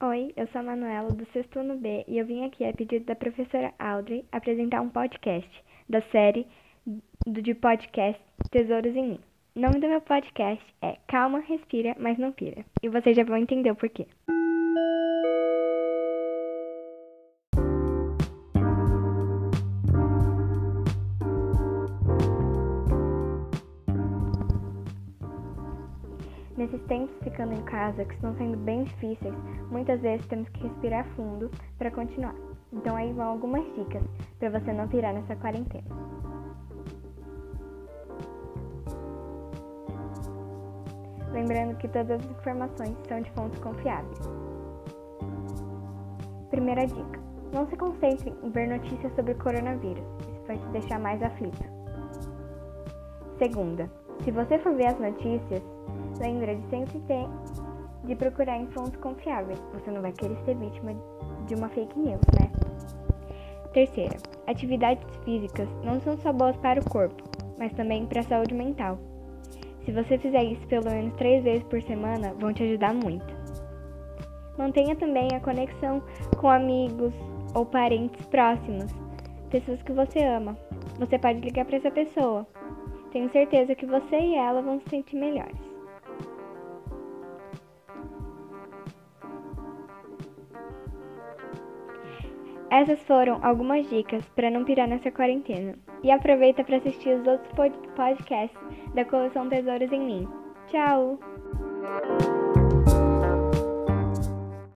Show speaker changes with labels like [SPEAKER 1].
[SPEAKER 1] Oi, eu sou a Manuela do sexto ano B e eu vim aqui a pedido da professora Audrey apresentar um podcast da série do de podcast Tesouros em Mim. O nome do meu podcast é Calma, Respira, mas não pira. E vocês já vão entender o porquê. Nesses tempos ficando em casa, que estão sendo bem difíceis, muitas vezes temos que respirar fundo para continuar. Então aí vão algumas dicas para você não pirar nessa quarentena. Lembrando que todas as informações são de fontes confiáveis. Primeira dica: não se concentre em ver notícias sobre coronavírus, isso vai te deixar mais aflito. Segunda, se você for ver as notícias, lembra de sempre ter de procurar em fontes confiáveis. Você não vai querer ser vítima de uma fake news, né? Terceira, atividades físicas não são só boas para o corpo, mas também para a saúde mental. Se você fizer isso pelo menos três vezes por semana, vão te ajudar muito. Mantenha também a conexão com amigos ou parentes próximos, pessoas que você ama. Você pode ligar para essa pessoa. Tenho certeza que você e ela vão se sentir melhores. Essas foram algumas dicas para não pirar nessa quarentena. E aproveita para assistir os outros podcasts da coleção Tesouros em Mim. Tchau!